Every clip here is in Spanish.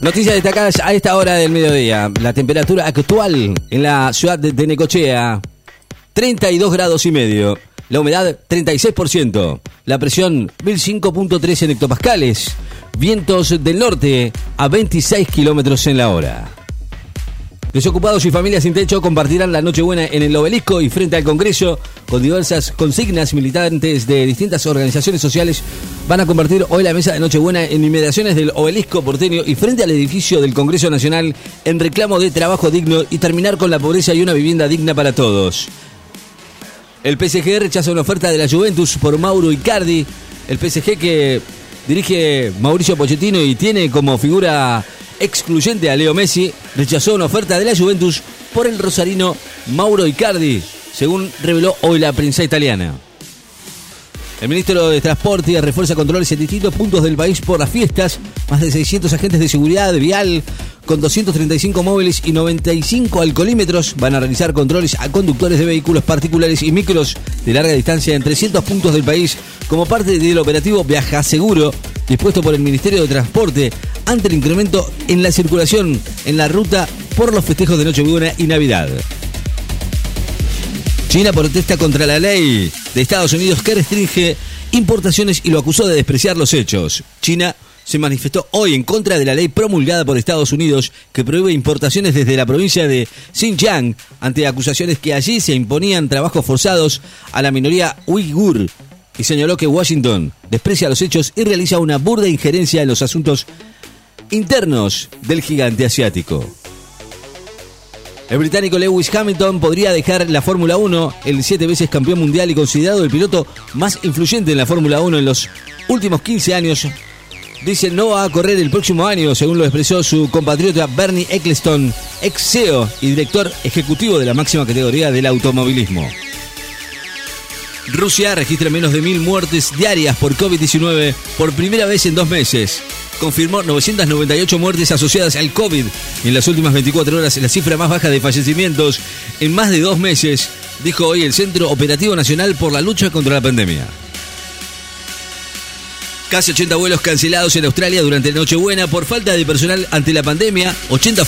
Noticias destacadas a esta hora del mediodía. La temperatura actual en la ciudad de Necochea, 32 grados y medio. La humedad, 36%. La presión, 1005.3 en hectopascales. Vientos del norte a 26 kilómetros en la hora. Desocupados y familias sin techo compartirán la Nochebuena en el obelisco y frente al Congreso con diversas consignas militantes de distintas organizaciones sociales van a compartir hoy la mesa de Nochebuena en inmediaciones del obelisco porteño y frente al edificio del Congreso Nacional en reclamo de trabajo digno y terminar con la pobreza y una vivienda digna para todos. El PSG rechaza una oferta de la Juventus por Mauro Icardi. El PSG que dirige Mauricio Pochettino y tiene como figura excluyente a Leo Messi, rechazó una oferta de la Juventus por el rosarino Mauro Icardi, según reveló hoy la prensa italiana. El ministro de Transporte refuerza controles en distintos puntos del país por las fiestas. Más de 600 agentes de seguridad vial con 235 móviles y 95 alcoholímetros van a realizar controles a conductores de vehículos particulares y micros de larga distancia en 300 puntos del país como parte del operativo Viaja Seguro dispuesto por el Ministerio de Transporte ante el incremento en la circulación en la ruta por los festejos de Nochebuena y Navidad. China protesta contra la ley de Estados Unidos que restringe importaciones y lo acusó de despreciar los hechos. China se manifestó hoy en contra de la ley promulgada por Estados Unidos que prohíbe importaciones desde la provincia de Xinjiang ante acusaciones que allí se imponían trabajos forzados a la minoría uigur y señaló que Washington desprecia los hechos y realiza una burda injerencia en los asuntos internos del gigante asiático. El británico Lewis Hamilton podría dejar la Fórmula 1, el siete veces campeón mundial y considerado el piloto más influyente en la Fórmula 1 en los últimos 15 años. Dice no va a correr el próximo año, según lo expresó su compatriota Bernie Eccleston, ex CEO y director ejecutivo de la máxima categoría del automovilismo. Rusia registra menos de mil muertes diarias por COVID-19 por primera vez en dos meses confirmó 998 muertes asociadas al COVID. En las últimas 24 horas, la cifra más baja de fallecimientos en más de dos meses, dijo hoy el Centro Operativo Nacional por la Lucha contra la Pandemia. Casi 80 vuelos cancelados en Australia durante la Nochebuena por falta de personal ante la pandemia. 80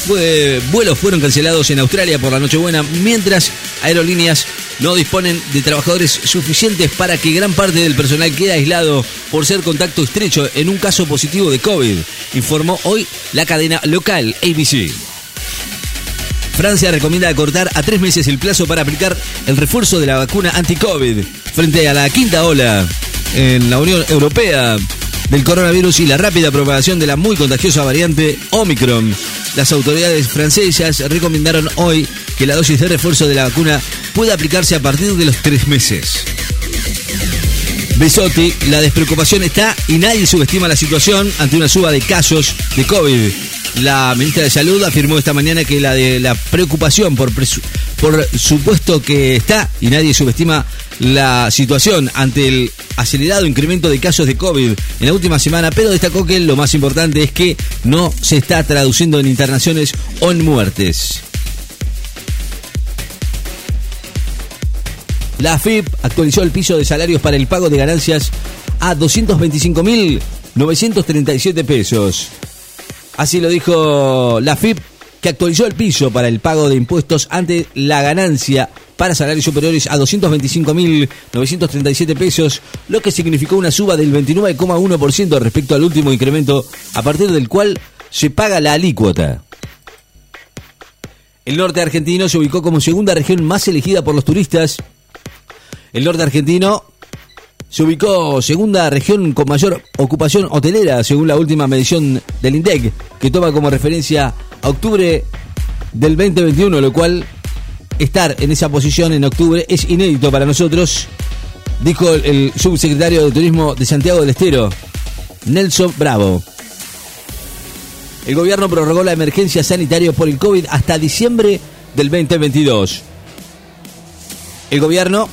vuelos fueron cancelados en Australia por la Nochebuena, mientras aerolíneas no disponen de trabajadores suficientes para que gran parte del personal quede aislado por ser contacto estrecho en un caso positivo de COVID, informó hoy la cadena local ABC. Francia recomienda acortar a tres meses el plazo para aplicar el refuerzo de la vacuna anti-COVID frente a la quinta ola en la Unión Europea del coronavirus y la rápida propagación de la muy contagiosa variante Omicron. Las autoridades francesas recomendaron hoy que la dosis de refuerzo de la vacuna pueda aplicarse a partir de los tres meses. Besotti, la despreocupación está y nadie subestima la situación ante una suba de casos de COVID. La ministra de Salud afirmó esta mañana que la de la preocupación por, por supuesto que está y nadie subestima la situación ante el acelerado incremento de casos de COVID en la última semana, pero destacó que lo más importante es que no se está traduciendo en internaciones o en muertes. La AFIP actualizó el piso de salarios para el pago de ganancias a 225.937 pesos. Así lo dijo la AFIP, que actualizó el piso para el pago de impuestos ante la ganancia para salarios superiores a 225.937 pesos, lo que significó una suba del 29,1% respecto al último incremento, a partir del cual se paga la alícuota. El norte argentino se ubicó como segunda región más elegida por los turistas. El norte argentino se ubicó segunda región con mayor ocupación hotelera, según la última medición del INDEC, que toma como referencia a octubre del 2021, lo cual estar en esa posición en octubre es inédito para nosotros, dijo el subsecretario de Turismo de Santiago del Estero, Nelson Bravo. El gobierno prorrogó la emergencia sanitaria por el COVID hasta diciembre del 2022. El gobierno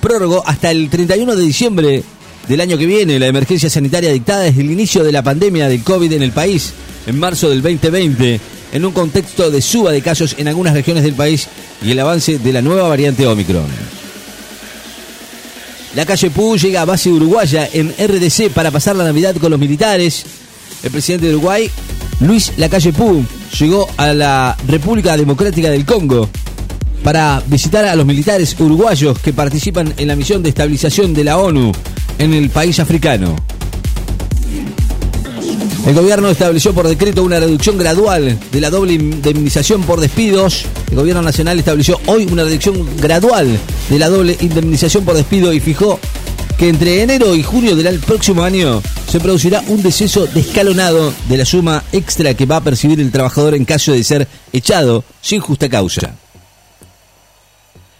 prorrogó hasta el 31 de diciembre del año que viene la emergencia sanitaria dictada desde el inicio de la pandemia del COVID en el país en marzo del 2020 en un contexto de suba de casos en algunas regiones del país y el avance de la nueva variante Omicron. La calle Pú llega a base uruguaya en RDC para pasar la Navidad con los militares. El presidente de Uruguay Luis Lacalle Pou llegó a la República Democrática del Congo para visitar a los militares uruguayos que participan en la misión de estabilización de la ONU en el país africano. El gobierno estableció por decreto una reducción gradual de la doble indemnización por despidos. El gobierno nacional estableció hoy una reducción gradual de la doble indemnización por despido y fijó que entre enero y junio del próximo año se producirá un deceso descalonado de la suma extra que va a percibir el trabajador en caso de ser echado sin justa causa.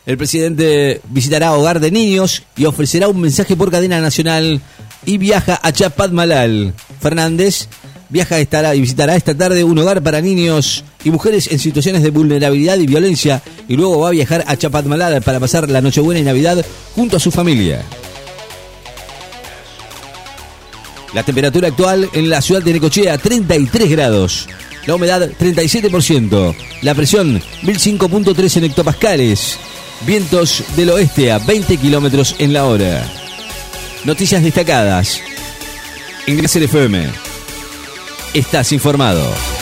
El presidente visitará Hogar de Niños y ofrecerá un mensaje por cadena nacional y viaja a Chapadmalal. Fernández viaja estará y visitará esta tarde un hogar para niños y mujeres en situaciones de vulnerabilidad y violencia y luego va a viajar a Chapadmalal para pasar la Nochebuena y Navidad junto a su familia. La temperatura actual en la ciudad de Necochea 33 grados. La humedad 37%. La presión 1005.3 en hectopascales. Vientos del oeste a 20 kilómetros en la hora. Noticias destacadas. Ingresa FM. Estás informado.